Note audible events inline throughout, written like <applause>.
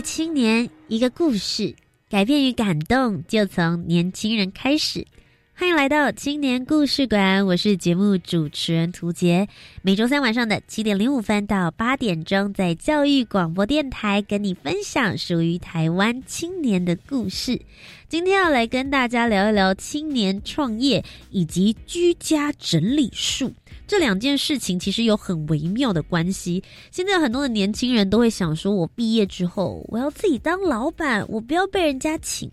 青年，一个故事，改变与感动就从年轻人开始。欢迎来到青年故事馆，我是节目主持人涂杰。每周三晚上的七点零五分到八点钟，在教育广播电台跟你分享属于台湾青年的故事。今天要来跟大家聊一聊青年创业以及居家整理术。这两件事情其实有很微妙的关系。现在很多的年轻人都会想说，我毕业之后我要自己当老板，我不要被人家请。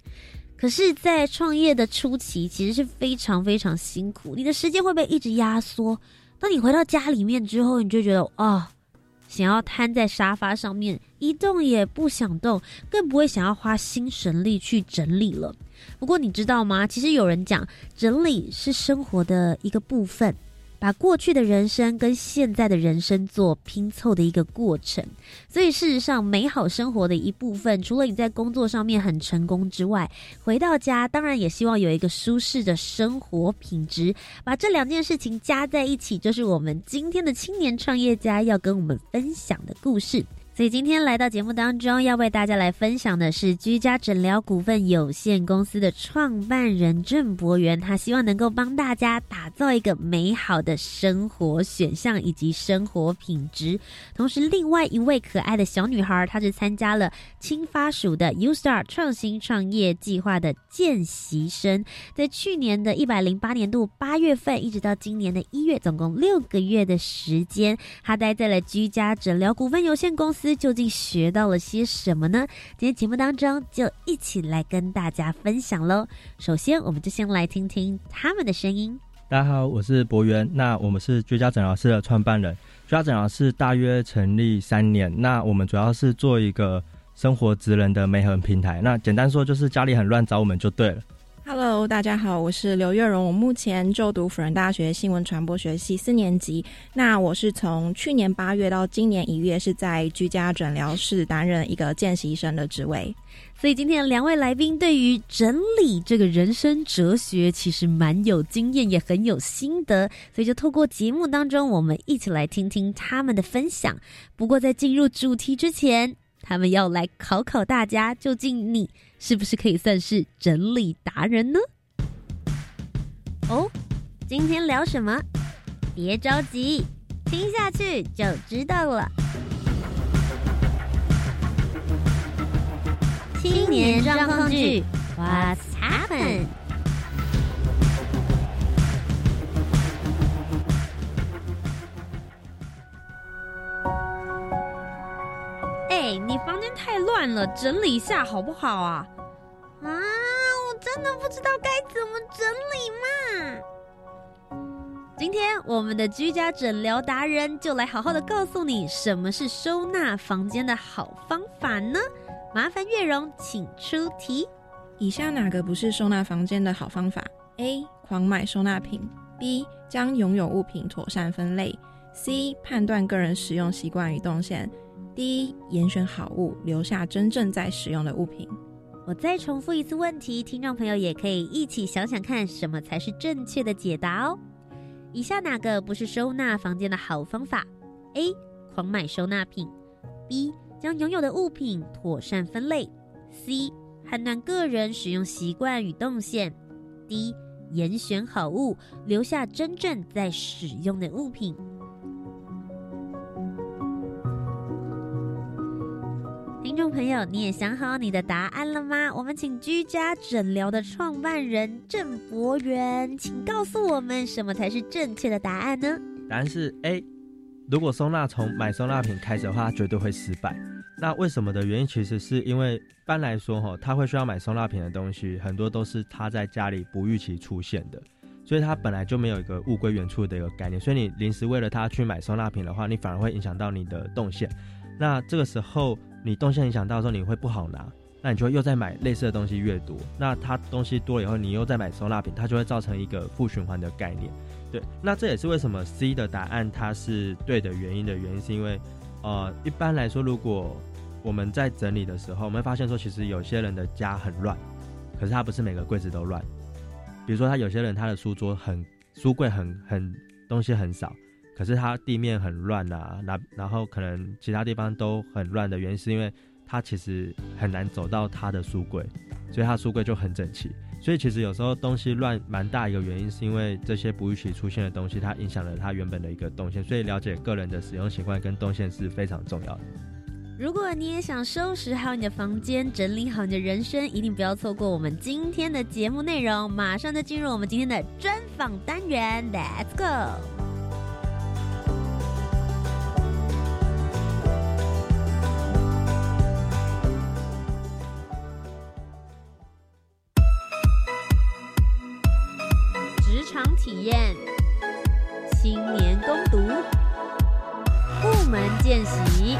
可是，在创业的初期，其实是非常非常辛苦，你的时间会被一直压缩。当你回到家里面之后，你就觉得啊，想要瘫在沙发上面一动也不想动，更不会想要花心神力去整理了。不过你知道吗？其实有人讲，整理是生活的一个部分。把过去的人生跟现在的人生做拼凑的一个过程，所以事实上，美好生活的一部分，除了你在工作上面很成功之外，回到家当然也希望有一个舒适的生活品质。把这两件事情加在一起，就是我们今天的青年创业家要跟我们分享的故事。所以今天来到节目当中，要为大家来分享的是居家诊疗股份有限公司的创办人郑博元，他希望能够帮大家打造一个美好的生活选项以及生活品质。同时，另外一位可爱的小女孩，她是参加了青发署的 U Star 创新创业计划的见习生，在去年的一百零八年度八月份，一直到今年的一月，总共六个月的时间，她待在了居家诊疗股份有限公司。究竟学到了些什么呢？今天节目当中就一起来跟大家分享喽。首先，我们就先来听听他们的声音。大家好，我是博源。那我们是居家诊疗室的创办人。居家诊疗室大约成立三年。那我们主要是做一个生活职能的美合平台。那简单说，就是家里很乱，找我们就对了。Hello，大家好，我是刘月荣，我目前就读辅仁大学新闻传播学系四年级。那我是从去年八月到今年一月，是在居家诊疗室担任一个见习生的职位。所以今天两位来宾对于整理这个人生哲学，其实蛮有经验，也很有心得。所以就透过节目当中，我们一起来听听他们的分享。不过在进入主题之前，他们要来考考大家，究竟你。是不是可以算是整理达人呢？哦，今天聊什么？别着急，听下去就知道了。青年状况剧，What's happened？乱了，整理一下好不好啊？啊，我真的不知道该怎么整理嘛。今天我们的居家诊疗达人就来好好的告诉你什么是收纳房间的好方法呢？麻烦月荣请出题。以下哪个不是收纳房间的好方法？A. 狂买收纳品；B. 将拥有物品妥善分类；C. 判断个人使用习惯与动线。第一，严选好物，留下真正在使用的物品。我再重复一次问题，听众朋友也可以一起想想看，什么才是正确的解答哦。以下哪个不是收纳房间的好方法？A. 狂买收纳品；B. 将拥有的物品妥善分类；C. 判断个人使用习惯与动线；D. 严选好物，留下真正在使用的物品。听众朋友，你也想好你的答案了吗？我们请居家诊疗的创办人郑博元，请告诉我们什么才是正确的答案呢？答案是 A，如果收纳从买收纳品开始的话，绝对会失败。那为什么的原因，其实是因为一般来说，哈，他会需要买收纳品的东西，很多都是他在家里不预期出现的，所以他本来就没有一个物归原处的一个概念。所以你临时为了他去买收纳品的话，你反而会影响到你的动线。那这个时候你动线影响到的时候，你会不好拿，那你就会又再买类似的东西越多，那他东西多了以后，你又再买收纳品，它就会造成一个负循环的概念。对，那这也是为什么 C 的答案它是对的原因的原因，是因为，呃，一般来说，如果我们在整理的时候，我们会发现说，其实有些人的家很乱，可是他不是每个柜子都乱。比如说，他有些人他的书桌很书柜很很东西很少，可是他地面很乱啊，那然后可能其他地方都很乱的原因，是因为他其实很难走到他的书柜，所以他书柜就很整齐。所以其实有时候东西乱蛮大一个原因，是因为这些不预期出现的东西，它影响了它原本的一个动线。所以了解个人的使用习惯跟动线是非常重要的。如果你也想收拾好你的房间，整理好你的人生，一定不要错过我们今天的节目内容。马上就进入我们今天的专访单元，Let's go。练习，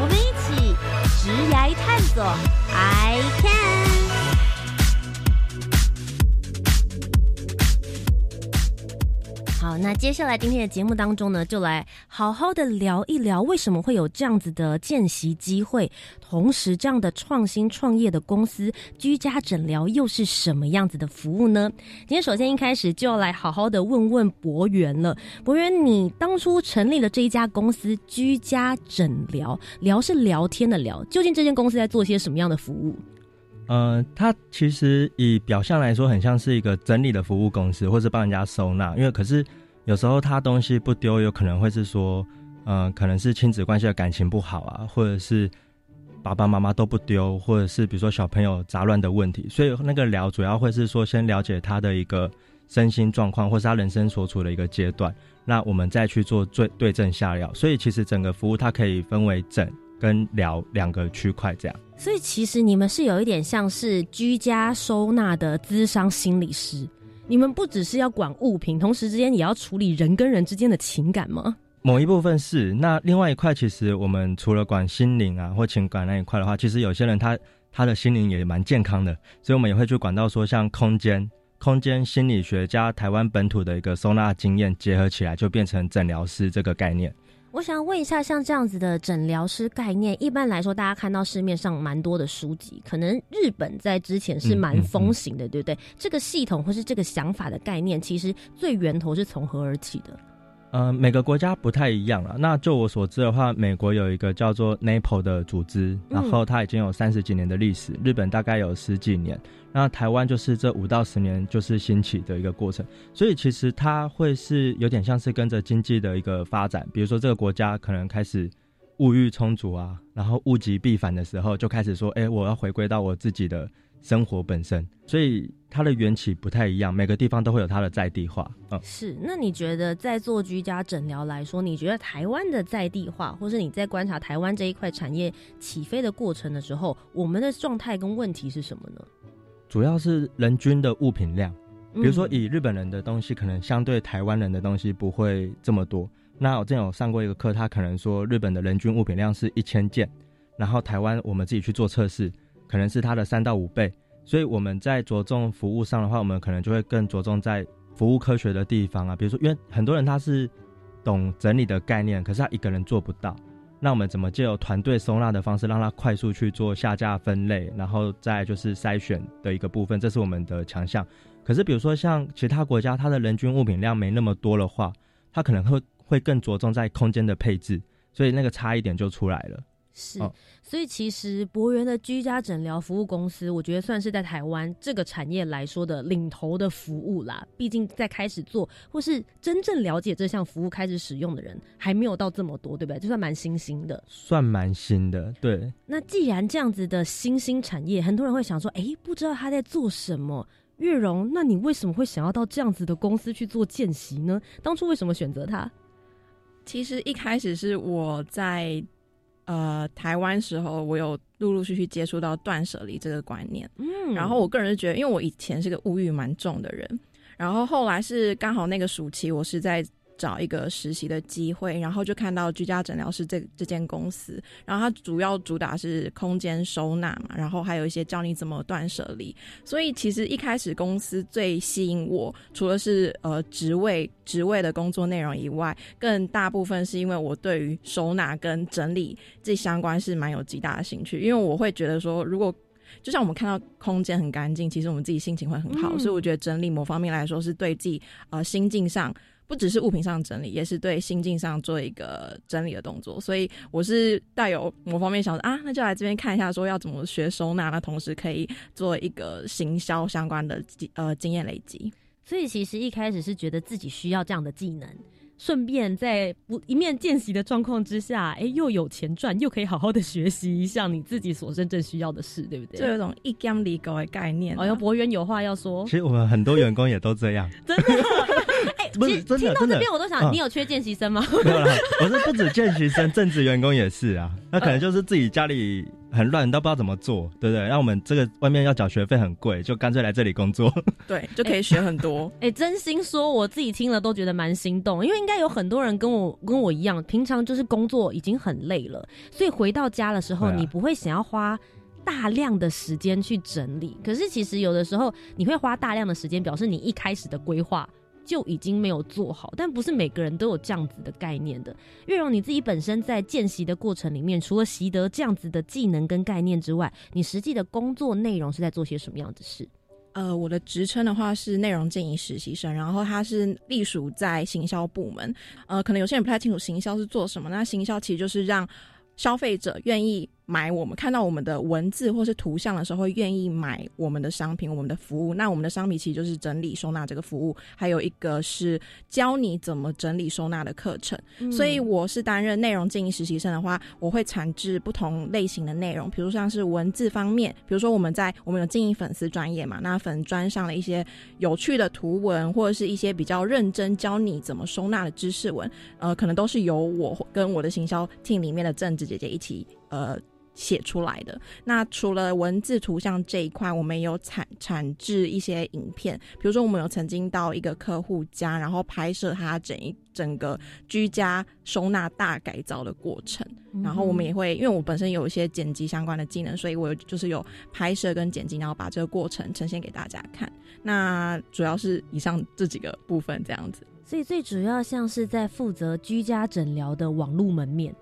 我们一起直来探索，I can。那接下来今天的节目当中呢，就来好好的聊一聊，为什么会有这样子的见习机会，同时这样的创新创业的公司居家诊疗又是什么样子的服务呢？今天首先一开始就要来好好的问问博源了，博源，你当初成立了这一家公司居家诊疗，聊是聊天的聊，究竟这间公司在做些什么样的服务？呃，它其实以表象来说，很像是一个整理的服务公司，或是帮人家收纳。因为可是有时候他东西不丢，有可能会是说，呃，可能是亲子关系的感情不好啊，或者是爸爸妈妈都不丢，或者是比如说小朋友杂乱的问题。所以那个聊主要会是说，先了解他的一个身心状况，或是他人生所处的一个阶段，那我们再去做最对症下药。所以其实整个服务它可以分为诊跟疗两个区块这样。所以其实你们是有一点像是居家收纳的资商心理师，你们不只是要管物品，同时之间也要处理人跟人之间的情感吗？某一部分是，那另外一块其实我们除了管心灵啊或情感那一块的话，其实有些人他他的心灵也蛮健康的，所以我们也会去管到说像空间、空间心理学加台湾本土的一个收纳经验结合起来，就变成诊疗师这个概念。我想问一下，像这样子的诊疗师概念，一般来说，大家看到市面上蛮多的书籍，可能日本在之前是蛮风行的，对不对？这个系统或是这个想法的概念，其实最源头是从何而起的？呃，每个国家不太一样了。那就我所知的话，美国有一个叫做 NAPO 的组织，然后它已经有三十几年的历史。日本大概有十几年，那台湾就是这五到十年就是兴起的一个过程。所以其实它会是有点像是跟着经济的一个发展，比如说这个国家可能开始物欲充足啊，然后物极必反的时候，就开始说，哎，我要回归到我自己的。生活本身，所以它的缘起不太一样，每个地方都会有它的在地化。嗯，是。那你觉得在做居家诊疗来说，你觉得台湾的在地化，或是你在观察台湾这一块产业起飞的过程的时候，我们的状态跟问题是什么呢？主要是人均的物品量，比如说以日本人的东西，可能相对台湾人的东西不会这么多。那我之前有上过一个课，他可能说日本的人均物品量是一千件，然后台湾我们自己去做测试。可能是它的三到五倍，所以我们在着重服务上的话，我们可能就会更着重在服务科学的地方啊。比如说，因为很多人他是懂整理的概念，可是他一个人做不到，那我们怎么借由团队收纳的方式，让他快速去做下架分类，然后再就是筛选的一个部分，这是我们的强项。可是比如说像其他国家，它的人均物品量没那么多的话，它可能会会更着重在空间的配置，所以那个差一点就出来了。是，所以其实博源的居家诊疗服务公司，我觉得算是在台湾这个产业来说的领头的服务啦。毕竟在开始做或是真正了解这项服务开始使用的人，还没有到这么多，对不对？就算蛮新兴的，算蛮新的。对。那既然这样子的新兴产业，很多人会想说，哎，不知道他在做什么。月荣，那你为什么会想要到这样子的公司去做见习呢？当初为什么选择他？其实一开始是我在呃台湾时候，我有陆陆续续接触到断舍离这个观念。嗯，然后我个人是觉得，因为我以前是个物欲蛮重的人，然后后来是刚好那个暑期，我是在找一个实习的机会，然后就看到居家诊疗室这这间公司，然后它主要主打是空间收纳嘛，然后还有一些教你怎么断舍离，所以其实一开始公司最吸引我，除了是呃职位职位的工作内容以外，更大部分是因为我对于收纳跟整理这相关是蛮有极大的兴趣，因为我会觉得说，如果就像我们看到空间很干净，其实我们自己心情会很好，嗯所以我觉得整理某方面来说是对自己呃心境上。不只是物品上整理，也是对心境上做一个整理的动作，所以我是带有某方面想说啊，那就来这边看一下，说要怎么学收纳，那同时可以做一个行销相关的呃经验累积。所以其实一开始是觉得自己需要这样的技能，顺便在不一面见习的状况之下，哎、又有钱赚，又可以好好的学习一项你自己所真正需要的事，对不对？就有一种一 gam 离狗的概念、啊。哦，有博远有话要说其，实我们很多员工也都这样，<laughs> 真的。哎、不是其实听到真的真的这边我都想，嗯你有缺见习生吗？<laughs> 没有啦，我是不止见习生，正职员工也是啊。<laughs> 那可能就是自己家里很乱，都不知道怎么做，对不对？让我们这个外面要缴学费很贵，就干脆来这里工作。<laughs> 对，就可以学很多。哎、真心说，我自己听了都觉得蛮心动，因为应该有很多人跟我跟我一样，平常就是工作已经很累了，所以回到家的时候，你不会想要花。大量的时间去整理，可是其实有的时候你会花大量的时间，表示你一开始的规划就已经没有做好，但不是每个人都有这样子的概念的。月荣你自己本身在见习的过程里面，除了习得这样子的技能跟概念之外，你实际的工作内容是在做些什么样的事？呃，我的职称的话是内容建议实习生，然后它是隶属在行销部门。呃，可能有些人不太清楚行销是做什么，那行销其实就是让消费者愿意买我们看到我们的文字或是图像的时候，会愿意买我们的商品、我们的服务。那我们的商品其实就是整理收纳这个服务，还有一个是教你怎么整理收纳的课程。所以我是担任内容经营实习生的话，我会产制不同类型的内容，比如像是文字方面，比如说我们在我们有经营粉丝专业嘛，那粉专上的一些有趣的图文，或者是一些比较认真教你怎么收纳的知识文，呃，可能都是由我跟我的行销 team 里面的政治姐姐一起呃。写出来的。那除了文字、图像这一块，我们也有产产制一些影片，比如说我们有曾经到一个客户家，然后拍摄他整一整个居家收纳大改造的过程。然后我们也会，因为我本身有一些剪辑相关的技能，所以我就是有拍摄跟剪辑，然后把这个过程呈现给大家看。那主要是以上这几个部分这样子，所以最主要像是在负责居家诊疗的网络门面，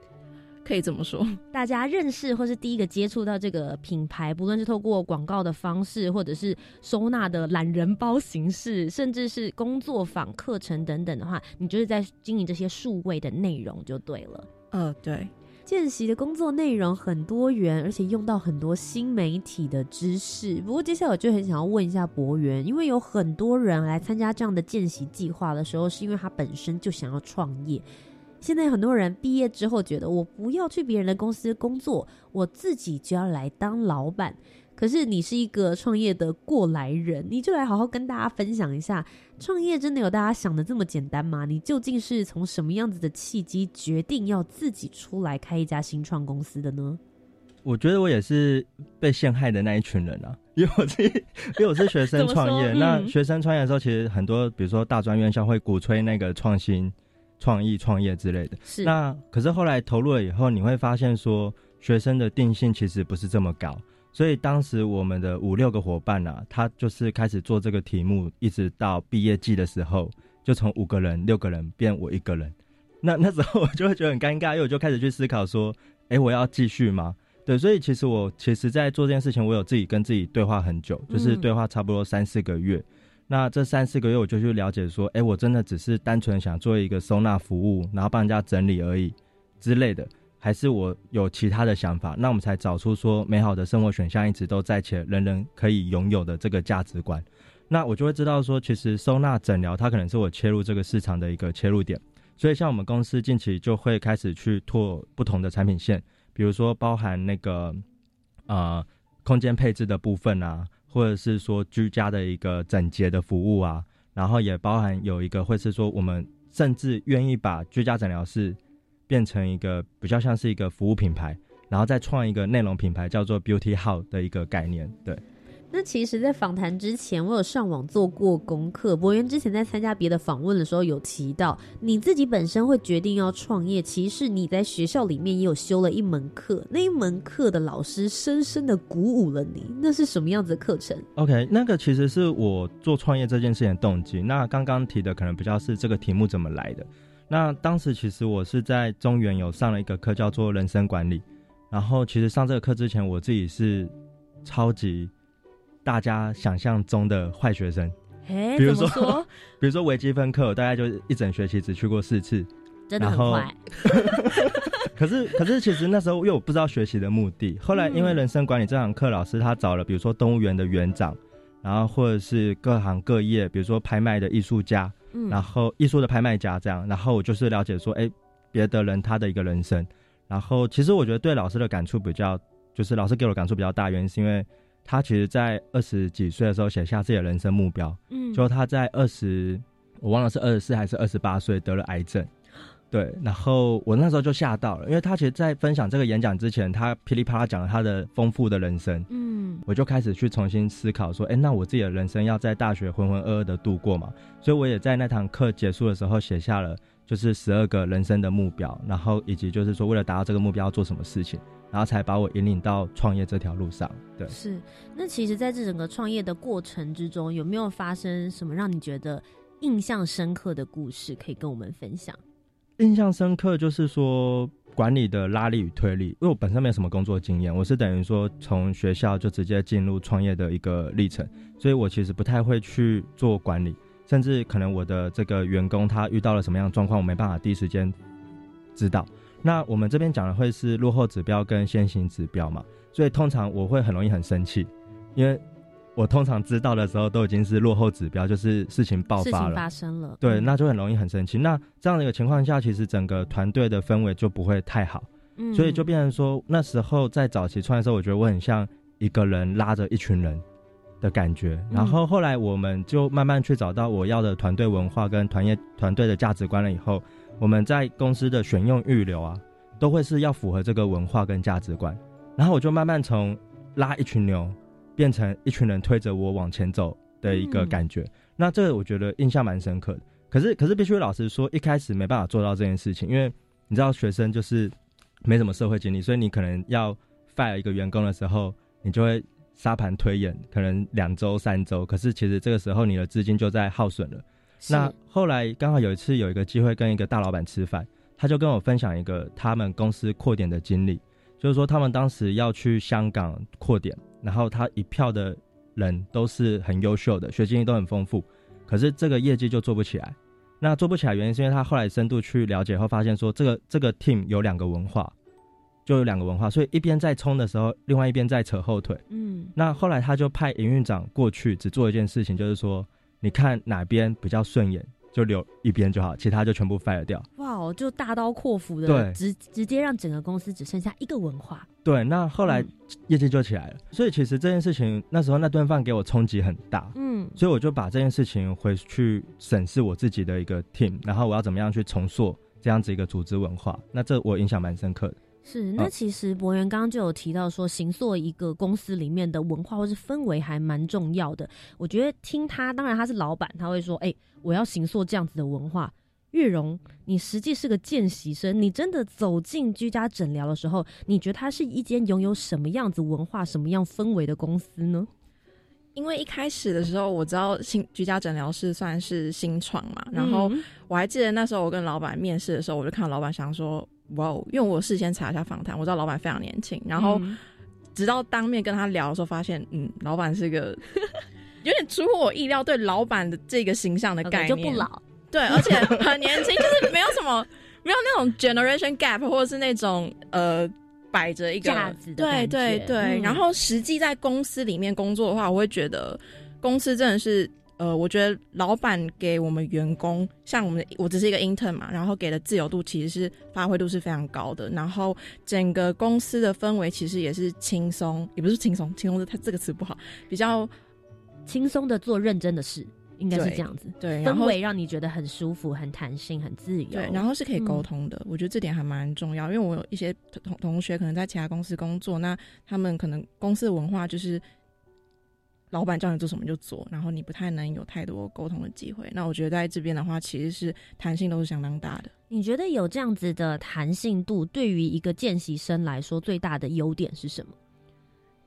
可以这么说。<laughs> 大家认识或是第一个接触到这个品牌，不论是透过广告的方式，或者是收纳的懒人包形式，甚至是工作坊课程等等的话，你就是在经营这些数位的内容就对了。呃，对，见习的工作内容很多元，而且用到很多新媒体的知识。不过接下来我就很想要问一下博源，因为有很多人来参加这样的见习计划的时候，是因为他本身就想要创业。现在很多人毕业之后觉得，我不要去别人的公司工作，我自己就要来当老板。可是你是一个创业的过来人，你就来好好跟大家分享一下，创业真的有大家想的这么简单吗？你究竟是从什么样子的契机决定要自己出来开一家新创公司的呢？我觉得我也是被陷害的那一群人啊，因为我自己，因为我是学生创业。<laughs> 那学生创业的时候，其实很多，比如说大专院校会鼓吹那个创新、创意、创业之类的。是那可是后来投入了以后，你会发现说，学生的定性其实不是这么高。所以当时我们的五六个伙伴啊，他就是开始做这个题目，一直到毕业季的时候，就从五个人、六个人变我一个人。那那时候我就会觉得很尴尬，因为我就开始去思考说，哎，我要继续吗？对，所以其实我其实，在做这件事情，我有自己跟自己对话很久，就是嗯对话差不多三四个月。那这三四个月，我就去了解说，哎，我真的只是单纯想做一个收纳服务，然后帮人家整理而已之类的，还是我有其他的想法？那我们才找出说，美好的生活选项一直都在，且人人可以拥有的这个价值观。那我就会知道说，其实收纳诊疗它可能是我切入这个市场的一个切入点。所以，像我们公司近期就会开始去拓不同的产品线，比如说包含那个呃空间配置的部分啊，或者是说居家的一个整洁的服务啊，然后也包含有一个会是说我们甚至愿意把居家诊疗室变成一个比较像是一个服务品牌，然后再创一个内容品牌，叫做 Beauty How 的一个概念。对，那其实，在访谈之前，我有上网做过功课。博源之前在参加别的访问的时候，有提到你自己本身会决定要创业，其实你在学校里面也有修了一门课，那一门课的老师深深的鼓舞了你。那是什么样子的课程？OK，那个其实是我做创业这件事情的动机。那刚刚提的可能比较是这个题目怎么来的。那当时其实我是在中原有上了一个课，叫做人生管理。然后其实上这个课之前，我自己是超级大家想象中的坏学生。哎，比如说，<laughs> 比如说微积分课，我大概就一整学期只去过四次，真的很坏。<laughs> 可是可是其实那时候因为我不知道学习的目的。后来因为人生管理这堂课，老师他找了比如说动物园的园长，然后或者是各行各业，比如说拍卖的艺术家。然后艺术的拍卖家这样，然后我就是了解说，哎，别的人他的一个人生，然后其实我觉得对老师的感触比较，就是老师给我的感触比较大，原因是因为他其实在二十几岁的时候写下自己的人生目标，嗯，就他在二十，我忘了是二十四还是二十八岁得了癌症，对，然后我那时候就吓到了，因为他其实，在分享这个演讲之前，他噼里啪啦讲了他的丰富的人生，嗯，我就开始去重新思考说，哎，那我自己的人生要在大学浑浑噩噩的度过嘛？所以我也在那堂课结束的时候写下了，就是十二个人生的目标，然后以及就是说为了达到这个目标要做什么事情，然后才把我引领到创业这条路上。对，是。那其实，在这整个创业的过程之中，有没有发生什么让你觉得印象深刻的故事，可以跟我们分享？印象深刻就是说管理的拉力与推力，因为我本身没有什么工作经验，我是等于说从学校就直接进入创业的一个历程，所以我其实不太会去做管理。甚至可能我的这个员工他遇到了什么样的状况，我没办法第一时间知道。那我们这边讲的会是落后指标跟先行指标嘛？所以通常我会很容易很生气，因为我通常知道的时候都已经是落后指标，就是事情爆发了，发生了。对，那就很容易很生气。那这样的一个情况下，其实整个团队的氛围就不会太好。嗯，所以就变成说，那时候在早期创业的时候，我觉得我很像一个人拉着一群人。的感觉，然后后来我们就慢慢去找到我要的团队文化跟团业团队的价值观了。以后我们在公司的选用预留啊，都会是要符合这个文化跟价值观。然后我就慢慢从拉一群牛，变成一群人推着我往前走的一个感觉。那这个我觉得印象蛮深刻的。可是可是必须老实说，一开始没办法做到这件事情，因为你知道学生就是没什么社会经历，所以你可能要 fire 一个员工的时候，你就会。沙盘推演可能两周三周，可是其实这个时候你的资金就在耗损了。那后来刚好有一次有一个机会跟一个大老板吃饭，他就跟我分享一个他们公司扩点的经历，就是说他们当时要去香港扩点，然后他一票的人都是很优秀的，学经历都很丰富，可是这个业绩就做不起来。那做不起来原因是因为他后来深度去了解后发现说，这个这个 team 有两个文化。就有两个文化，所以一边在冲的时候，另外一边在扯后腿。嗯，那后来他就派营运长过去，只做一件事情，就是说，你看哪边比较顺眼，就留一边就好，其他就全部 fire 掉。哇哦，就大刀阔斧的，直直接让整个公司只剩下一个文化。对，那后来业绩就起来了。所以其实这件事情那时候那顿饭给我冲击很大。嗯，所以我就把这件事情回去审视我自己的一个 team，然后我要怎么样去重塑这样子一个组织文化。那这我印象蛮深刻的。是，那其实博源刚刚就有提到说，行塑一个公司里面的文化或是氛围还蛮重要的。我觉得听他，当然他是老板，他会说，哎，我要行塑这样子的文化。月荣，你实际是个见习生，你真的走进居家诊疗的时候，你觉得它是一间拥有什么样子文化、什么样氛围的公司呢？因为一开始的时候，我知道新居家诊疗室算是新创嘛，然后我还记得那时候我跟老板面试的时候，我就看到老板想说。哇哦！因为我事先查一下访谈，我知道老板非常年轻。然后直到当面跟他聊的时候，发现嗯，老板是个 <laughs> 有点出乎我意料，对老板的这个形象的概念就不老，<laughs> 对，而且很年轻，就是没有什么没有那种 generation gap，或者是那种呃摆着一个架子的对对对。然后实际在公司里面工作的话，我会觉得公司真的是。呃，我觉得老板给我们员工，像我们，我只是一个 intern 嘛，然后给的自由度其实是发挥度是非常高的，然后整个公司的氛围其实也是轻松，也不是轻松，轻松的它这个词不好，比较轻松的做认真的事。应该是对这样子。对，氛围让你觉得很舒服、很弹性、很自由。对，然后是可以沟嗯通的，我觉得这点还蛮重要，因为我有一些同同学可能在其他公司工作，那他们可能公司的文化就是老板叫你做什么就做，然后你不太能有太多沟通的机会。那我觉得在这边的话，其实是弹性都是相当大的。你觉得有这样子的弹性度，对于一个见习生来说，最大的优点是什么？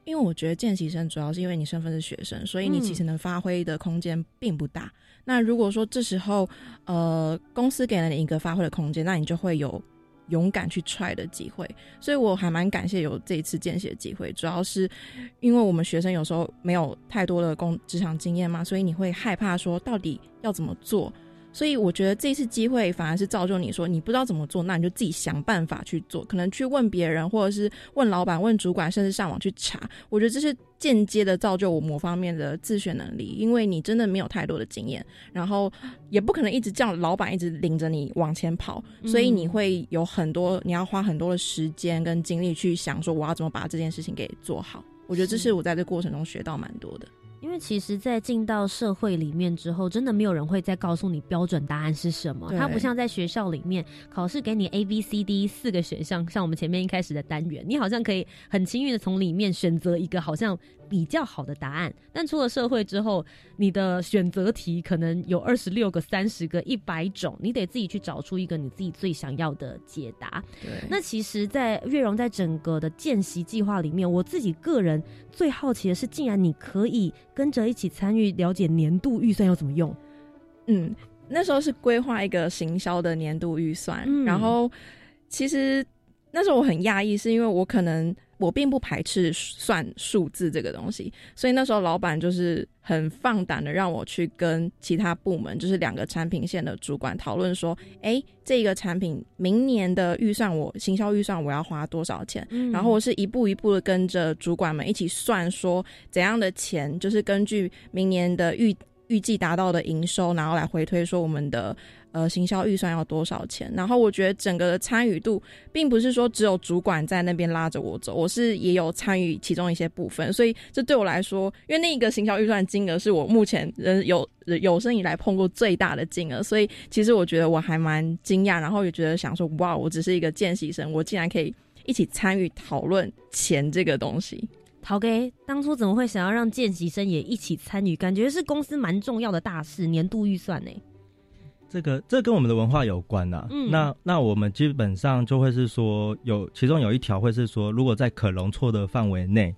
因为我觉得见习生主要是因为你身份是学生，所以你嗯其实能发挥的空间并不大。那如果说这时候呃公司给了你一个发挥的空间，那你就会有勇敢去 try 的机会。所以我还蛮感谢有这一次见习的机会，主要是因为我们学生有时候没有太多的工职场经验嘛，所以你会害怕说到底要怎么做。所以我觉得这次机会反而是造就你说你不知道怎么做，那你就自己想办法去做，可能去问别人，或者是问老板、问主管，甚至上网去查。我觉得这是间接的造就我某方面的自学能力，因为你真的没有太多的经验，然后也不可能一直叫老板一直领着你往前跑，所以你会有很多你要花很多的时间跟精力去想说我要怎么把这件事情给做好。我觉得这是我在这过程中学到蛮多的。因为其实，在进到社会里面之后，真的没有人会再告诉你标准答案是什么。它不像在学校里面考试给你 A、B、C、D 四个选项，像我们前面一开始的单元，你好像可以很轻易的从里面选择一个好像比较好的答案。但出了社会之后，你的选择题可能有二十六个、三十个、一百种，你得自己去找出一个你自己最想要的解答。对，那其实，在月荣在整个的见习计划里面，我自己个人最好奇的是，竟然你可以跟着一起参与了解年度预算要怎么用。嗯，那时候是规划一个行销的年度预算，嗯然后其实那时候我很讶异，是因为我可能我并不排斥算数字这个东西，所以那时候老板就是很放胆的让我去跟其他部门，就是两个产品线的主管讨论说，哎，这个产品明年的预算我行销预算我要花多少钱？嗯然后我是一步一步的跟着主管们一起算，说怎样的钱就是根据明年的预预计达到的营收，然后来回推说我们的呃行销预算要多少钱。然后我觉得整个的参与度，并不是说只有主管在那边拉着我走，我是也有参与其中一些部分。所以这对我来说，因为那个行销预算金额是我目前人有有生以来碰过最大的金额，所以其实我觉得我还蛮惊讶，然后也觉得想说，哇，我只是一个见习生，我竟然可以。一起参与讨论钱这个东西。陶给当初怎么会想要让见习生也一起参与？感觉是公司蛮重要的大事，年度预算呢。这个这跟我们的文化有关呐、嗯那那我们基本上就会是说，有其中有一条会是说，如果在可容错的范围内，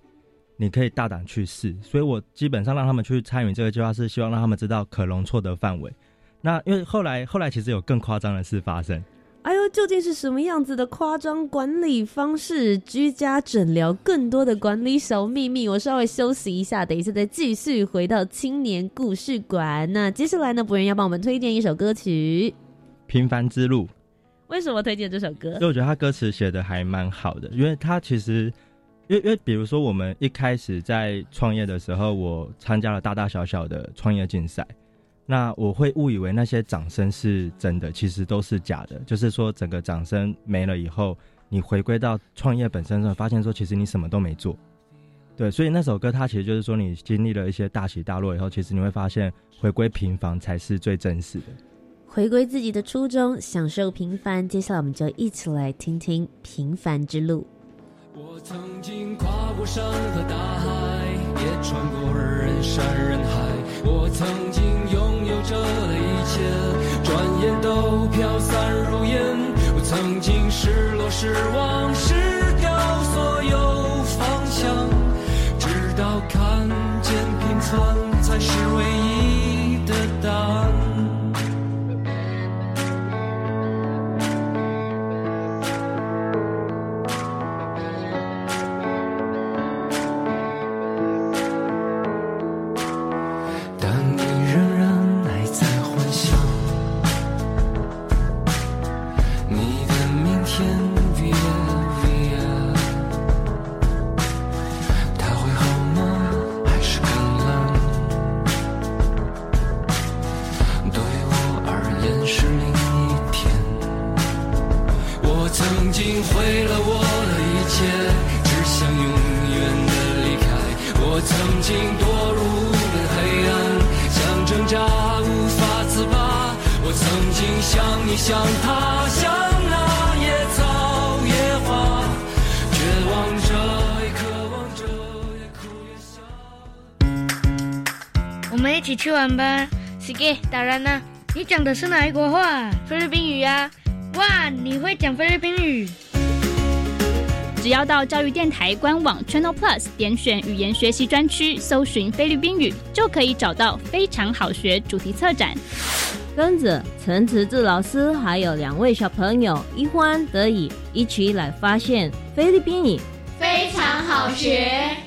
你可以大胆去试。所以我基本上让他们去参与这个计划，是希望让他们知道可容错的范围。那因为后来后来其实有更夸张的事发生，哎呦，究竟是什么样子的夸张管理方式？居家诊疗更多的管理小秘密，我稍微休息一下，等一下再继续回到青年故事馆。那接下来呢，博人要帮我们推荐一首歌曲，平凡之路。为什么推荐这首歌所以？我觉得他歌词写的还蛮好的，因为他其实，因为因为比如说我们一开始在创业的时候，我参加了大大小小的创业竞赛，那我会误以为那些掌声是真的，其实都是假的。就是说，整个掌声没了以后，你回归到创业本身的时候，发现说其实你什么都没做。对，所以那首歌它其实就是说，你经历了一些大起大落以后，其实你会发现回归平凡才是最真实的。回归自己的初衷，享受平凡。接下来我们就一起来听听《平凡之路》。我曾经跨过山和大海，也穿过人山人海。我曾经这一切，转眼都飘散如烟。我曾经失落失望，失掉所有方向，直到看见平凡才是唯一玩吧。s k 当然啦，你讲的是哪一国话？菲律宾语啊！哇，你会讲菲律宾语？只要到教育电台官网 Channel Plus 点选语言学习专区，搜寻菲律宾语，就可以找到非常好学主题策展。跟着陈慈志老师还有两位小朋友一欢得以一起来发现菲律宾语，非常好学。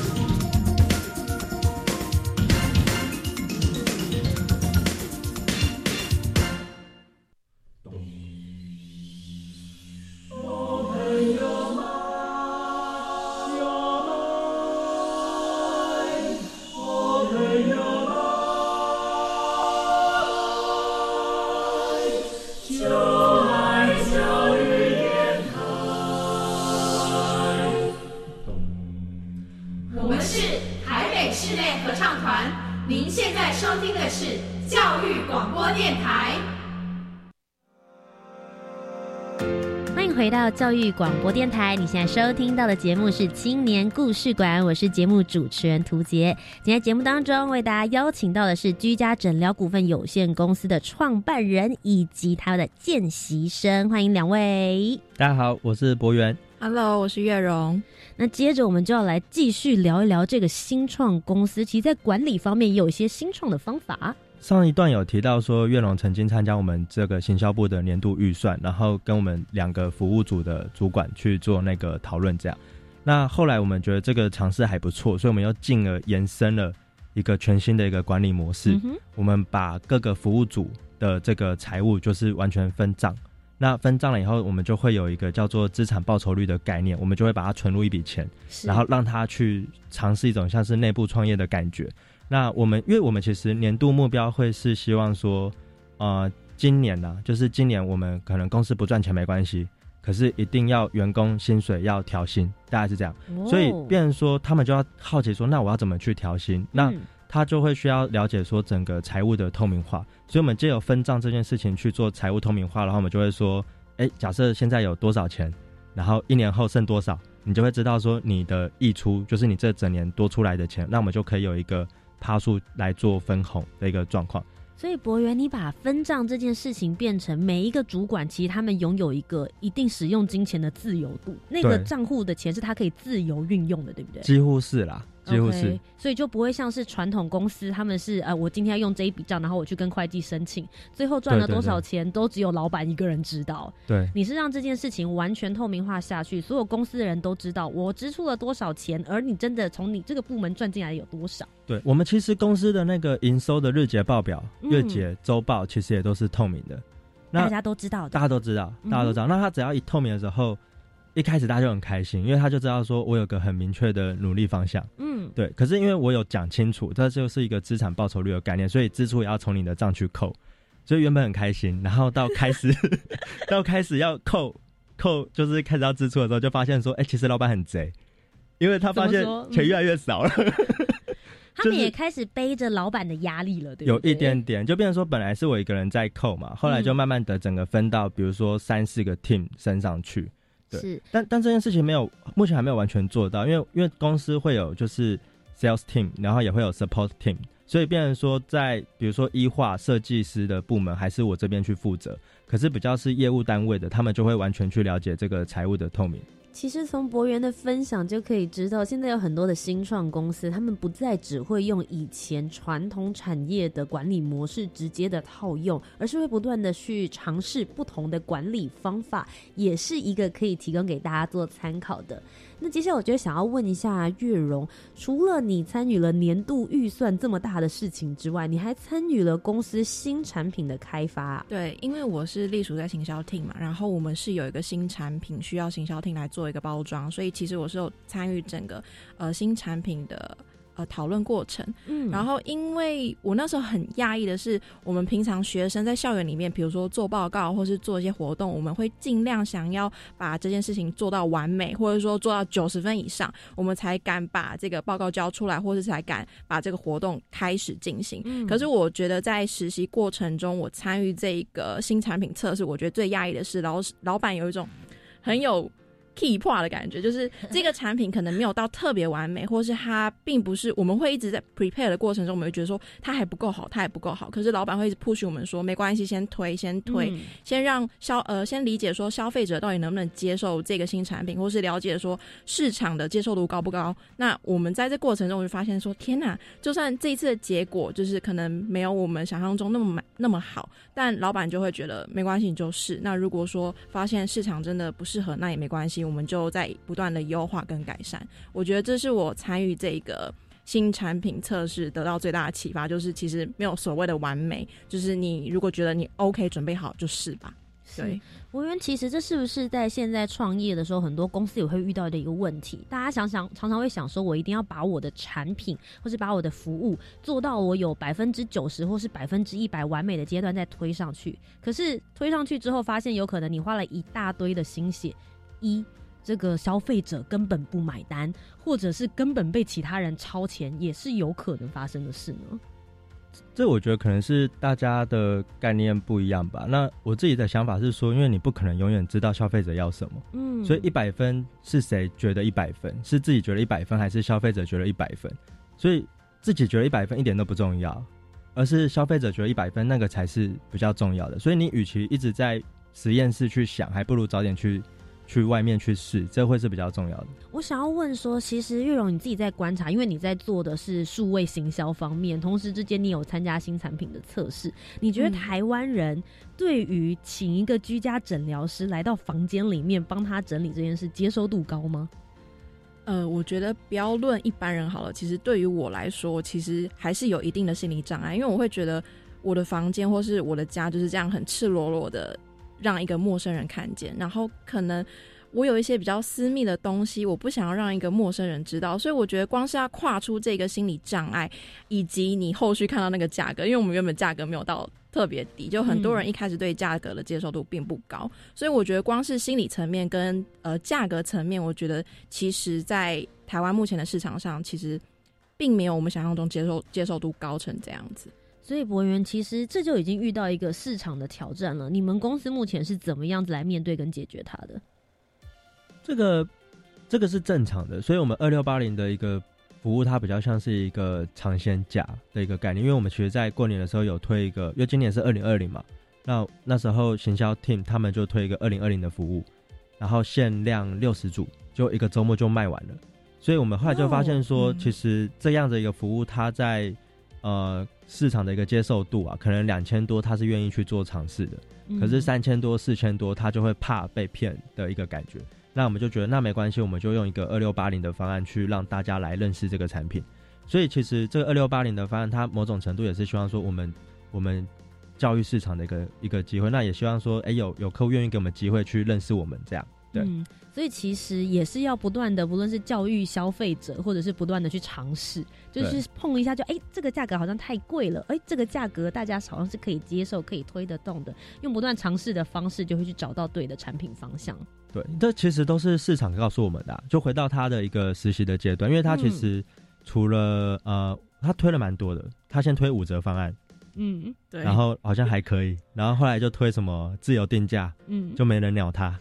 教育广播电台，你现在收听到的节目是青年故事馆，我是节目主持人涂杰。今天节目当中为大家邀请到的是居家诊疗股份有限公司的创办人以及他的见习生，欢迎两位。大家好，我是博源。Hello，我是月荣。那接着我们就要来继续聊一聊这个新创公司，其实在管理方面也有一些新创的方法。上一段有提到说，月龙曾经参加我们这个行销部的年度预算，然后跟我们两个服务组的主管去做那个讨论，这样。那后来我们觉得这个尝试还不错，所以我们又进而延伸了一个全新的一个管理模式。我们把各个服务组的这个财务就是完全分账。那分账了以后，我们就会有一个叫做资产报酬率的概念，我们就会把它存入一笔钱，然后让他去尝试一种像是内部创业的感觉。那我们，因为我们其实年度目标会是希望说，呃，今年呢，就是今年我们可能公司不赚钱没关系，可是一定要员工薪水要调薪，大概是这样。所以，变成说他们就要好奇说，那我要怎么去调薪？那他就会需要了解说整个财务的透明化。所以，我们借由分账这件事情去做财务透明化，然后我们就会说，哎，假设现在有多少钱，然后一年后剩多少，你就会知道说你的溢出就是你这整年多出来的钱，那我们就可以有一个。趴数来做分红的一个状况，所以博源，你把分账这件事情变成每一个主管，其实他们拥有一个一定使用金钱的自由度，那个账户的钱是他可以自由运用的，对不对？几乎是啦。几乎是，所以就不会像是传统公司，他们是呃，我今天要用这一笔账，然后我去跟会计申请，最后赚了多少钱都只有老板一个人知道。对，你是让这件事情完全透明化下去，所有公司的人都知道我支出了多少钱，而你真的从你这个部门赚进来有多少。对我们其实公司的那个营收的日结报表、月结周报，其实也都是透明的，那大家都知道，大家都知道，大家都知道。那他只要一透明的时候。一开始大家就很开心，因为他就知道说我有个很明确的努力方向。嗯，对。可是因为我有讲清楚，这就是一个资产报酬率的概念，所以支出也要从你的账去扣。所以原本很开心，然后到开始 <laughs> 到开始要扣扣，就是开始要支出的时候，就发现说，哎，其实老板很贼，因为他发现钱越来越少了。<laughs> 他们也开始背着老板的压力了，对有一点点，就变成说本来是我一个人在扣嘛，后来就慢慢的整个分到，比如说三四个 team 身上去。是，但但这件事情没有，目前还没有完全做到，因为因为公司会有就是 sales team，然后也会有 support team，所以变成说在比如说医化设计师的部门还是我这边去负责，可是比较是业务单位的，他们就会完全去了解这个财务的透明。其实从博源的分享就可以知道，现在有很多的新创公司，他们不再只会用以前传统产业的管理模式直接的套用，而是会不断的去尝试不同的管理方法，也是一个可以提供给大家做参考的。那接下来我就想要问一下月荣，除了你参与了年度预算这么大的事情之外，你还参与了公司新产品的开发？对，因为我是隶属在行销厅嘛，然后我们是有一个新产品需要行销厅来做一个包装，所以其实我是有参与整个呃新产品的。呃，讨论过程。嗯，然后因为我那时候很讶异的是，我们平常学生在校园里面，比如说做报告或是做一些活动，我们会尽量想要把这件事情做到完美，或者说做到九十分以上，我们才敢把这个报告交出来，或是才敢把这个活动开始进行。嗯，可是我觉得在实习过程中，我参与这个新产品测试，我觉得最讶异的是，老老板有一种很有。Key 化的感觉，就是这个产品可能没有到特别完美，或是它并不是我们会一直在 prepare 的过程中，我们会觉得说它还不够好，它还不够好。可是老板会一直 push 我们说没关系，先推，先推，先让消呃先理解说消费者到底能不能接受这个新产品，或是了解说市场的接受度高不高。那我们在这过程中我就发现说，天哪，就算这一次的结果就是可能没有我们想象中那么满那么好，但老板就会觉得没关系，你就是。那如果说发现市场真的不适合，那也没关系。我们就在不断的优化跟改善，我觉得这是我参与这个新产品测试得到最大的启发，就是其实没有所谓的完美，就是你如果觉得你 OK 准备好就是吧。对，博源，其实这是不是在现在创业的时候，很多公司也会遇到的一个问题？大家想想，常常会想说，我一定要把我的产品或是把我的服务做到我有百分之九十或是百分之一百完美的阶段再推上去。可是推上去之后，发现有可能你花了一大堆的心血，一这个消费者根本不买单，或者是根本被其他人超前，也是有可能发生的事呢。这我觉得可能是大家的概念不一样吧。那我自己的想法是说，因为你不可能永远知道消费者要什么，嗯，所以一百分是谁觉得一百分，是自己觉得一百分，还是消费者觉得一百分？所以自己觉得一百分一点都不重要，而是消费者觉得一百分那个才是比较重要的。所以你与其一直在实验室去想，还不如早点去。去外面去试，这会是比较重要的。我想要问说，其实月荣你自己在观察，因为你在做的是数位行销方面，同时之间你有参加新产品的测试，你觉得台湾人对于请一个居家诊疗师来到房间里面帮他整理这件事，接受度高吗？呃，我觉得不要论一般人好了，其实对于我来说，其实还是有一定的心理障碍，因为我会觉得我的房间或是我的家就是这样很赤裸裸的。让一个陌生人看见，然后可能我有一些比较私密的东西，我不想要让一个陌生人知道，所以我觉得光是要跨出这个心理障碍，以及你后续看到那个价格，因为我们原本价格没有到特别低，就很多人一开始对价格的接受度并不高，所以我觉得光是心理层面跟呃价格层面，我觉得其实在台湾目前的市场上，其实并没有我们想象中接受接受度高成这样子。所以博源其实这就已经遇到一个市场的挑战了。你们公司目前是怎么样子来面对跟解决它的？这个这个是正常的。所以我们二六八零的一个服务，它比较像是一个尝鲜价的一个概念。因为我们其实，在过年的时候有推一个，因为今年是二零二零嘛，那那时候行销 team 他们就推一个二零二零的服务，然后限量六十组，就一个周末就卖完了。所以我们后来就发现说，其实这样的一个服务，它在呃。市场的一个接受度啊，可能两千多他是愿意去做尝试的，可是三千多、四千多他就会怕被骗的一个感觉。那我们就觉得那没关系，我们就用一个二六八零的方案去让大家来认识这个产品。所以其实这个二六八零的方案，它某种程度也是希望说我们我们教育市场的一个一个机会。那也希望说，哎，有有客户愿意给我们机会去认识我们这样。嗯，所以其实也是要不断的，不论是教育消费者，或者是不断的去尝试，就是碰一下就哎，这个价格好像太贵了，哎，这个价格大家好像是可以接受、可以推得动的，用不断尝试的方式，就会去找到对的产品方向。对，这其实都是市场告诉我们的。就回到他的一个实习的阶段，因为他其实除了呃，他推了蛮多的，他先推五折方案。嗯，对，然后好像还可以，然后后来就推什么自由定价，嗯，就没人鸟他，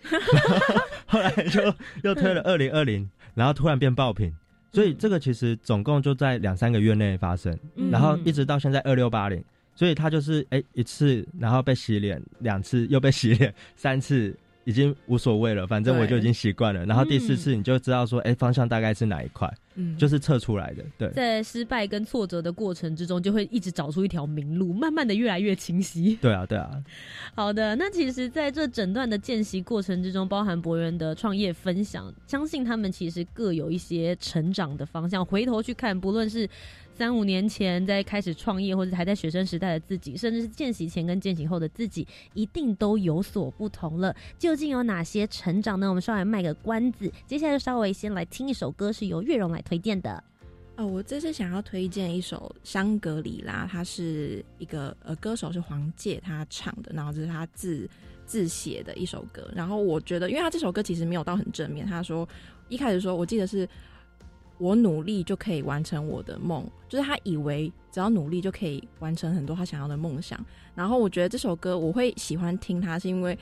<laughs> 后来就又推了二零二零，然后突然变爆品，所以这个其实总共就在两三个月内发生，然后一直到现在二六八零，所以他就是哎一次，然后被洗脸两次，又被洗脸三次，已经无所谓了，反正我就已经习惯了。然后第四次你就知道说，哎，方向大概是哪一块，嗯，就是测出来的。对，在失败跟挫折的过程之中，就会一直找出一条明路，慢慢的越来越清晰。对啊，对啊。好的，那其实在这整段的见习过程之中，包含博源的创业分享，相信他们其实各有一些成长的方向。回头去看，不论是。三五年前在开始创业，或者还在学生时代的自己，甚至是见习前跟见习后的自己，一定都有所不同了。究竟有哪些成长呢？我们稍微卖个关子，接下来就稍微先来听一首歌，是由月荣来推荐的。哦，我这次想要推荐一首《香格里拉》，它是一个呃歌手是黄玠他唱的，然后这是他自自写的一首歌。然后我觉得，因为他这首歌其实没有到很正面，他说一开始说我记得是。我努力就可以完成我的梦，就是他以为只要努力就可以完成很多他想要的梦想。然后我觉得这首歌我会喜欢听它，是因为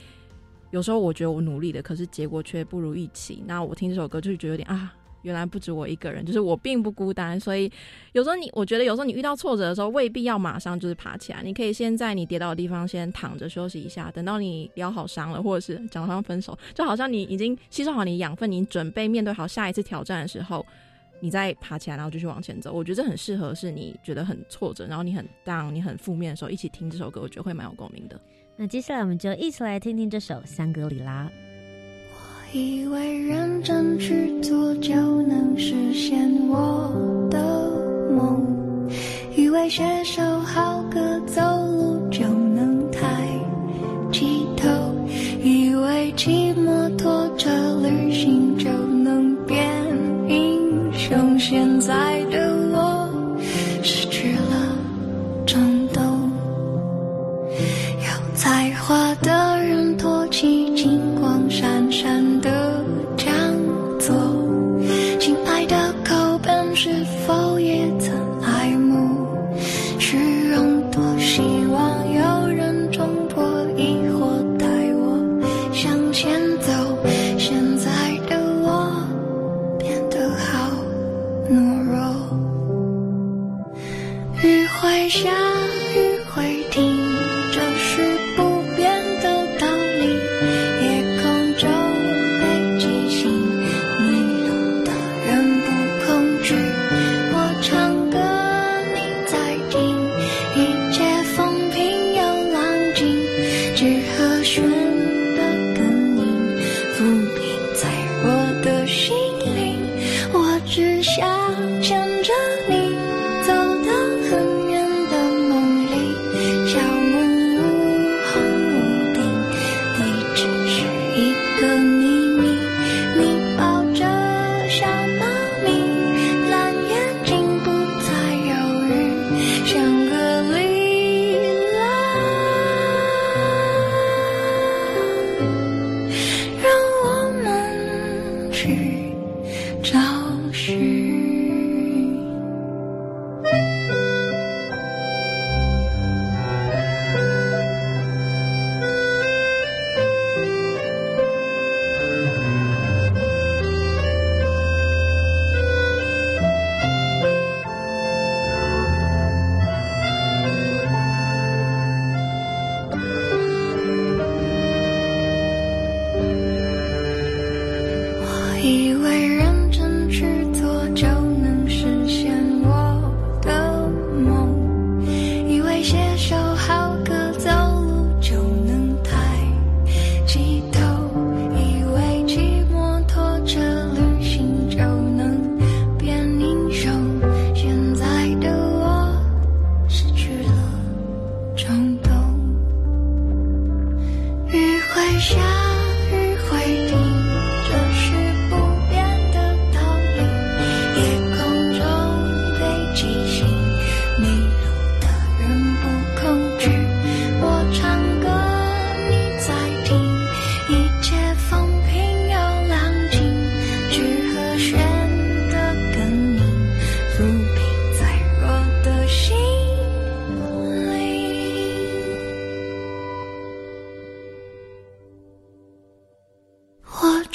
有时候我觉得我努力的，可是结果却不如预期。那我听这首歌就是觉得有点啊，原来不止我一个人，就是我并不孤单。所以有时候你，我觉得有时候你遇到挫折的时候，未必要马上就是爬起来，你可以先在你跌倒的地方先躺着休息一下，等到你疗好伤了，或者是讲上分手，就好像你已经吸收好你养分，你准备面对好下一次挑战的时候。你再爬起来，然后继续往前走。我觉得这很适合是你觉得很挫折，然后你很 down、你很负面的时候，一起听这首歌，我觉得会蛮有共鸣的。那接下来我们就一起来听听这首《香格里拉》。我以为认真去做就能实现我的梦，以为写首好歌走路就能抬起头，以为骑摩托现在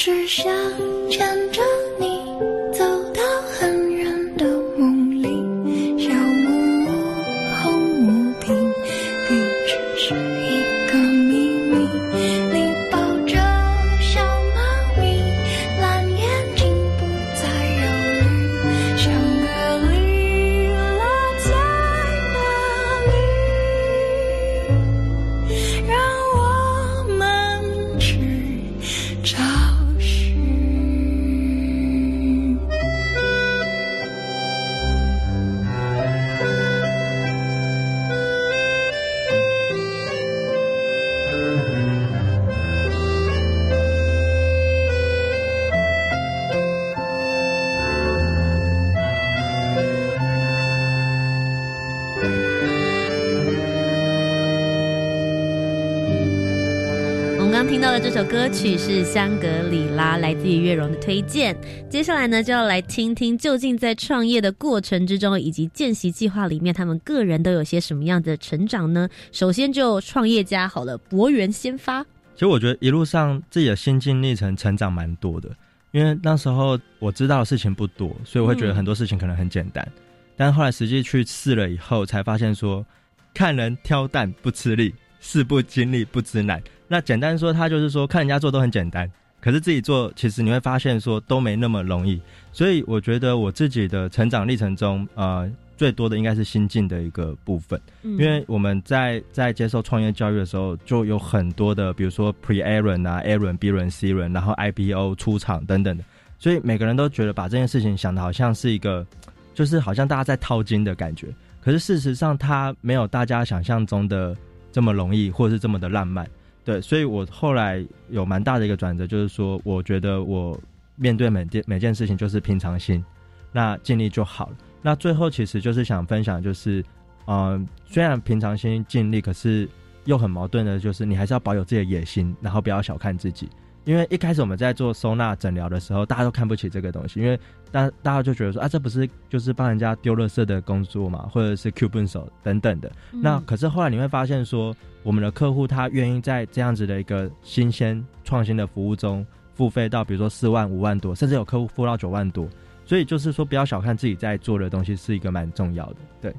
只想牵着你。首歌曲是《香格里拉》，来自于月荣的推荐。接下来呢，就要来听听究竟在创业的过程之中，以及见习计划里面，他们个人都有些什么样的成长呢？首先就创业家好了，博源先发。其实我觉得一路上自己的心境历程成长蛮多的，因为那时候我知道的事情不多，所以我会觉得很多事情可能很简单。但后来实际去试了以后，才发现说，看人挑担不吃力，事不经历不知难。那简单说，他就是说，看人家做都很简单，可是自己做，其实你会发现说都没那么容易。所以我觉得我自己的成长历程中，呃。最多的应该是心境的一个部分，因为我们在在接受创业教育的时候，就有很多的，比如说 Pre A 轮啊、A 轮、B 轮、C 轮，然后 IPO 出场等等的，所以每个人都觉得把这件事情想的好像是一个，就是好像大家在掏金的感觉。可是事实上，它没有大家想象中的这么容易，或者是这么的浪漫。对，所以我后来有蛮大的一个转折，就是说，我觉得我面对每件每件事情就是平常心，那尽力就好了。那最后其实就是想分享，就是，嗯，虽然平常心尽力，可是又很矛盾的，就是你还是要保有自己的野心，然后不要小看自己。因为一开始我们在做收纳诊疗的时候，大家都看不起这个东西，因为大大家就觉得说啊，这不是就是帮人家丢垃圾的工作嘛，或者是 Q 笨手等等的。那可是后来你会发现说，我们的客户他愿意在这样子的一个新鲜创新的服务中付费到，比如说四万、五万多，甚至有客户付到九万多。所以就是说，不要小看自己在做的东西，是一个蛮重要的。对，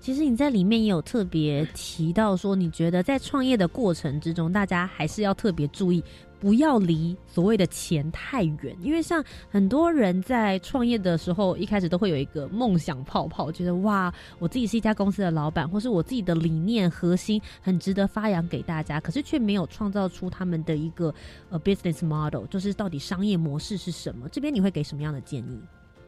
其实你在里面也有特别提到说，你觉得在创业的过程之中，大家还是要特别注意。不要离所谓的钱太远，因为像很多人在创业的时候，一开始都会有一个梦想泡泡，觉得哇，我自己是一家公司的老板，或是我自己的理念核心很值得发扬给大家，可是却没有创造出他们的一个呃 business model，就是到底商业模式是什么？这边你会给什么样的建议？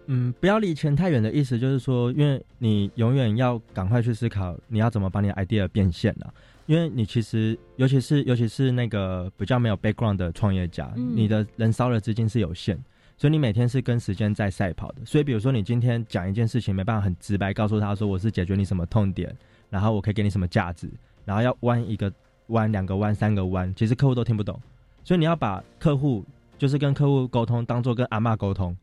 嗯，不要离钱太远的意思就是说，因为你永远要赶快去思考，你要怎么把你的 idea 变现了。因为你其实，尤其是尤其是那个比较没有 background 的创业家，你的人烧的资金是有限，所以你每天是跟时间在赛跑的。所以，比如说你今天讲一件事情，没办法很直白告诉他说我是解决你什么痛点，然后我可以给你什么价值，然后要弯一个弯、两个弯、三个弯，其实客户都听不懂。所以你要把客户就是跟客户沟通，当做跟阿妈沟通。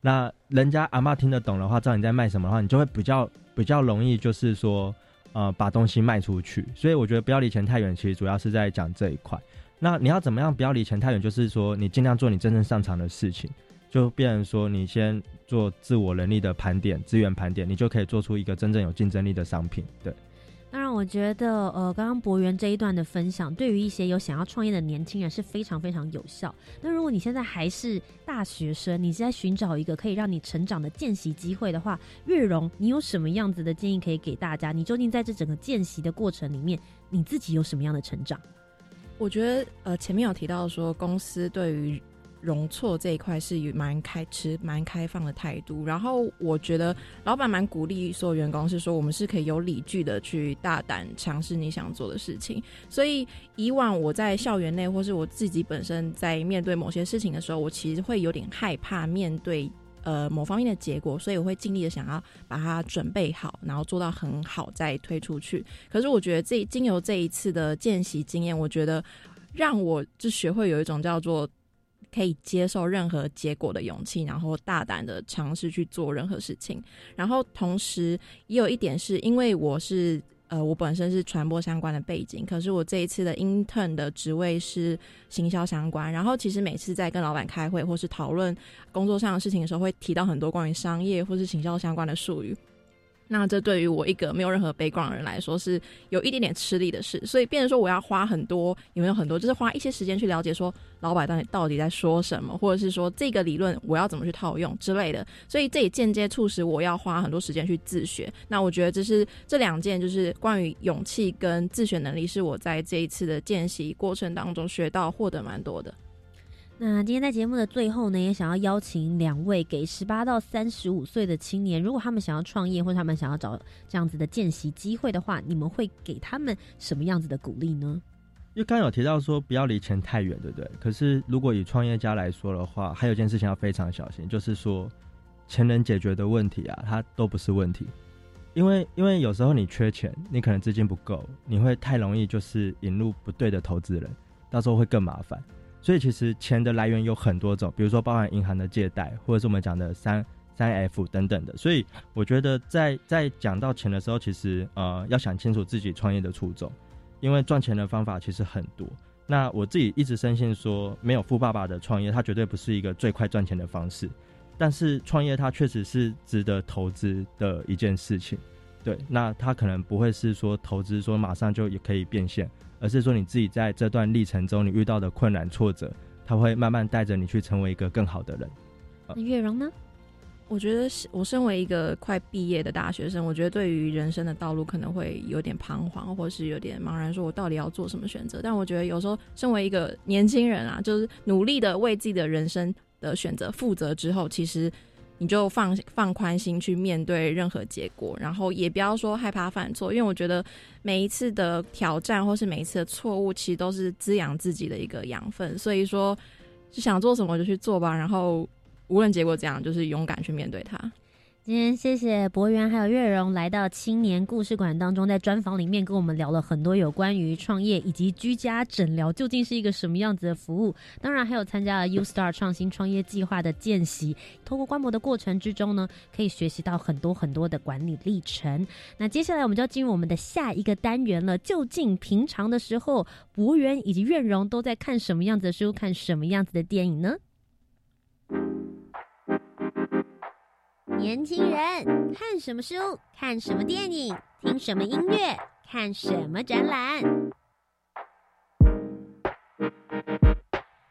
那人家阿妈听得懂的话，知道你在卖什么的话，你就会比较比较容易，就是说。呃，把东西卖出去，所以我觉得不要离钱太远。其实主要是在讲这一块。那你要怎么样不要离钱太远？就是说，你尽量做你真正擅长的事情，就变成说，你先做自我能力的盘点、资源盘点，你就可以做出一个真正有竞争力的商品。对。我觉得，呃，刚刚博源这一段的分享，对于一些有想要创业的年轻人是非常非常有效。那如果你现在还是大学生，你是在寻找一个可以让你成长的见习机会的话，月荣，你有什么样子的建议可以给大家？你究竟在这整个见习的过程里面，你自己有什么样的成长？我觉得，呃，前面有提到说，公司对于容错这一块是蛮开持蛮开放的态度，然后我觉得老板蛮鼓励所有员工，是说我们是可以有理据的去大胆尝试你想做的事情。所以以往我在校园内，或是我自己本身在面对某些事情的时候，我其实会有点害怕面对呃某方面的结果，所以我会尽力的想要把它准备好，然后做到很好再推出去。可是我觉得这经由这一次的见习经验，我觉得让我就学会有一种叫做。可以接受任何结果的勇气，然后大胆的尝试去做任何事情。然后同时也有一点是，因为我是呃，我本身是传播相关的背景，可是我这一次的 intern 的职位是行销相关。然后其实每次在跟老板开会或是讨论工作上的事情的时候，会提到很多关于商业或是行销相关的术语。那这对于我一个没有任何背光的人来说，是有一点点吃力的事。所以，变成说我要花很多，有没有很多，就是花一些时间去了解说老板到底到底在说什么，或者是说这个理论我要怎么去套用之类的。所以，这也间接促使我要花很多时间去自学。那我觉得这是这两件，就是关于勇气跟自学能力，是我在这一次的见习过程当中学到获得蛮多的。那今天在节目的最后呢，也想要邀请两位给十八到三十五岁的青年，如果他们想要创业或者他们想要找这样子的见习机会的话，你们会给他们什么样子的鼓励呢？因为刚有提到说不要离钱太远，对不对？可是如果以创业家来说的话，还有一件事情要非常小心，就是说钱能解决的问题啊，它都不是问题。因为因为有时候你缺钱，你可能资金不够，你会太容易就是引入不对的投资人。到时候会更麻烦。所以其实钱的来源有很多种，比如说包含银行的借贷，或者是我们讲的三三 F 等等的。所以我觉得在在讲到钱的时候，其实呃要想清楚自己创业的初衷，因为赚钱的方法其实很多。那我自己一直深信说，没有富爸爸的创业，它绝对不是一个最快赚钱的方式。但是创业它确实是值得投资的一件事情。对，那它可能不会是说投资说马上就也可以变现，而是说你自己在这段历程中你遇到的困难挫折，它会慢慢带着你去成为一个更好的人。那月荣呢？我觉得我身为一个快毕业的大学生，我觉得对于人生的道路可能会有点彷徨，或是有点茫然，说我到底要做什么选择。但我觉得有时候身为一个年轻人啊，就是努力的为自己的人生的选择负责之后，其实你就放放宽心去面对任何结果，然后也不要说害怕犯错，因为我觉得每一次的挑战或是每一次的错误，其实都是滋养自己的一个养分。所以说，想做什么就去做吧，然后。无论结果怎样，就是勇敢去面对它。今天谢谢博源还有月荣来到青年故事馆当中，在专访里面跟我们聊了很多有关于创业以及居家诊疗究竟是一个什么样子的服务。当然还有参加了 U Star 创新创业计划的见习，透过观摩的过程之中呢，可以学习到很多很多的管理历程。那接下来我们就要进入我们的下一个单元了。究竟平常的时候，博源以及月荣都在看什么样子的书，看什么样子的电影呢？年轻人看什么书？看什么电影？听什么音乐？看什么展览？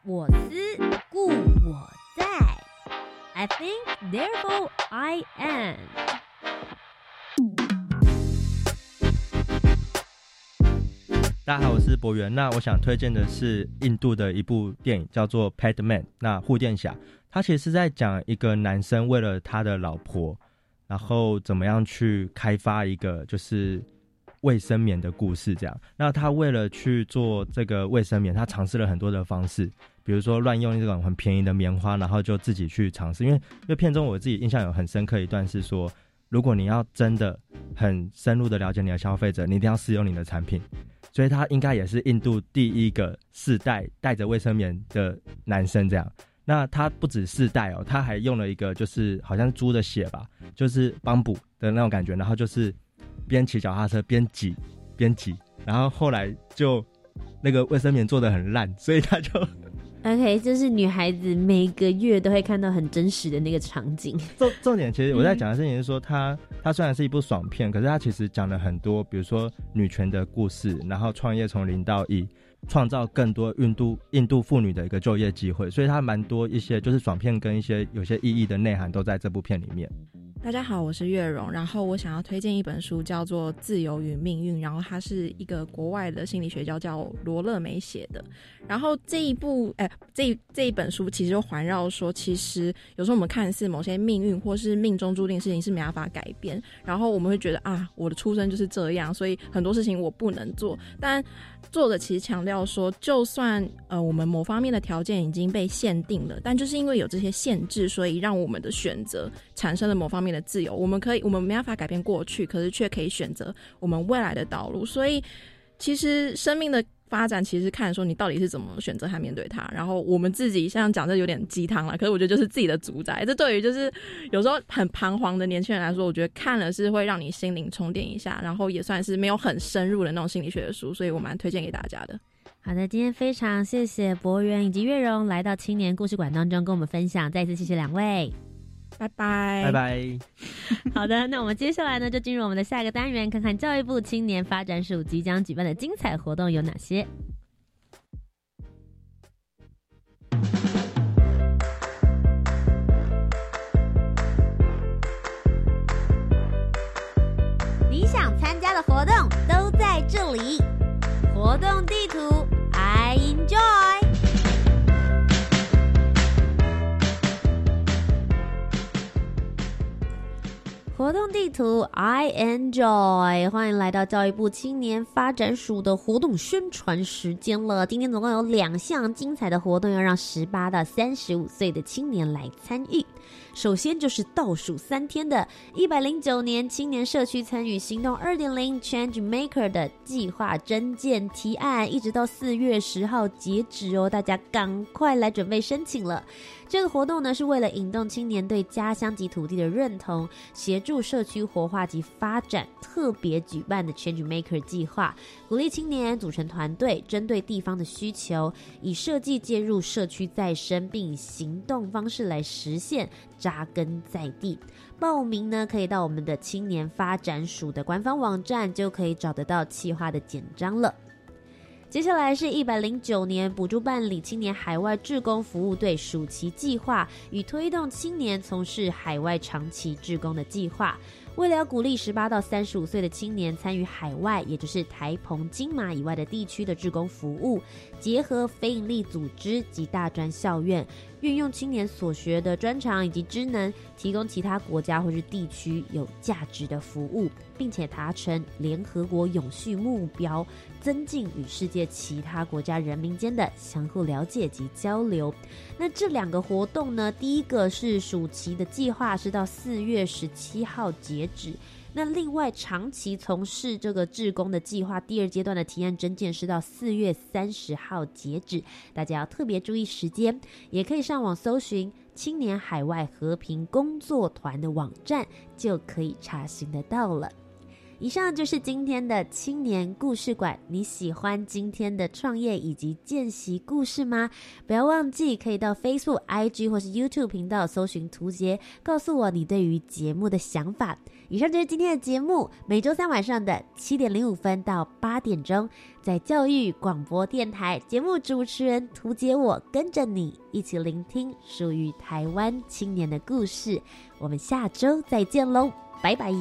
我思故我在，I think therefore I am。大家好，我是博源。那我想推荐的是印度的一部电影，叫做《Padman》，那护垫侠。他其实是在讲一个男生为了他的老婆，然后怎么样去开发一个就是卫生棉的故事。这样，那他为了去做这个卫生棉，他尝试了很多的方式，比如说乱用这种很便宜的棉花，然后就自己去尝试。因为因为片中我自己印象有很深刻一段是说，如果你要真的很深入的了解你的消费者，你一定要试用你的产品。所以他应该也是印度第一个世代带着卫生棉的男生。这样。那他不止四代哦，他还用了一个就是好像猪的血吧，就是帮补的那种感觉，然后就是边骑脚踏车边挤边挤，然后后来就那个卫生棉做的很烂，所以他就 OK，就是女孩子每个月都会看到很真实的那个场景。<laughs> 重重点其实我在讲的事情是说，它它虽然是一部爽片，可是它其实讲了很多，比如说女权的故事，然后创业从零到一。创造更多印度印度妇女的一个就业机会，所以它蛮多一些就是爽片跟一些有些意义的内涵都在这部片里面。大家好，我是月荣，然后我想要推荐一本书，叫做《自由与命运》，然后它是一个国外的心理学家叫罗勒梅写的。然后这一部，哎，这这一本书其实就环绕说，其实有时候我们看似某些命运或是命中注定事情是没办法改变，然后我们会觉得啊，我的出生就是这样，所以很多事情我不能做。但作者其实强调说，就算呃我们某方面的条件已经被限定了，但就是因为有这些限制，所以让我们的选择产生了某方面。的自由，我们可以，我们没办法改变过去，可是却可以选择我们未来的道路。所以，其实生命的发展，其实看说你到底是怎么选择和面对它。然后，我们自己像讲这有点鸡汤了，可是我觉得就是自己的主宰。这对于就是有时候很彷徨的年轻人来说，我觉得看了是会让你心灵充电一下，然后也算是没有很深入的那种心理学的书，所以我蛮推荐给大家的。好的，今天非常谢谢博源以及月荣来到青年故事馆当中跟我们分享，再一次谢谢两位。拜拜，拜拜。好的，那我们接下来呢，就进入我们的下一个单元，看看教育部青年发展署即将举办的精彩活动有哪些。你想参加的活动都在这里，活动地图用地图，I enjoy，欢迎来到教育部青年发展署的活动宣传时间了。今天总共有两项精彩的活动，要让十八到三十五岁的青年来参与。首先就是倒数三天的一百零九年青年社区参与行动二点零 Change Maker 的计划征件提案，一直到四月十号截止哦，大家赶快来准备申请了。这个活动呢，是为了引动青年对家乡及土地的认同，协助社区活化及发展，特别举办的 Change Maker 计划，鼓励青年组成团队，针对地方的需求，以设计介入社区再生，并以行动方式来实现扎根在地。报名呢，可以到我们的青年发展署的官方网站，就可以找得到企划的简章了。接下来是一百零九年补助办理青年海外志工服务队暑期计划与推动青年从事海外长期志工的计划。为了要鼓励十八到三十五岁的青年参与海外，也就是台澎金马以外的地区的志工服务，结合非营利组织及大专校院，运用青年所学的专长以及职能，提供其他国家或是地区有价值的服务，并且达成联合国永续目标，增进与世界其他国家人民间的相互了解及交流。那这两个活动呢？第一个是暑期的计划，是到四月十七号截止。那另外长期从事这个志工的计划，第二阶段的提案征件是到四月三十号截止。大家要特别注意时间，也可以上网搜寻青年海外和平工作团的网站，就可以查询得到了。以上就是今天的青年故事馆。你喜欢今天的创业以及见习故事吗？不要忘记可以到 Facebook、IG 或是 YouTube 频道搜寻图杰，告诉我你对于节目的想法。以上就是今天的节目，每周三晚上的七点零五分到八点钟，在教育广播电台节目主持人图杰，我跟着你一起聆听属于台湾青年的故事。我们下周再见喽，拜拜。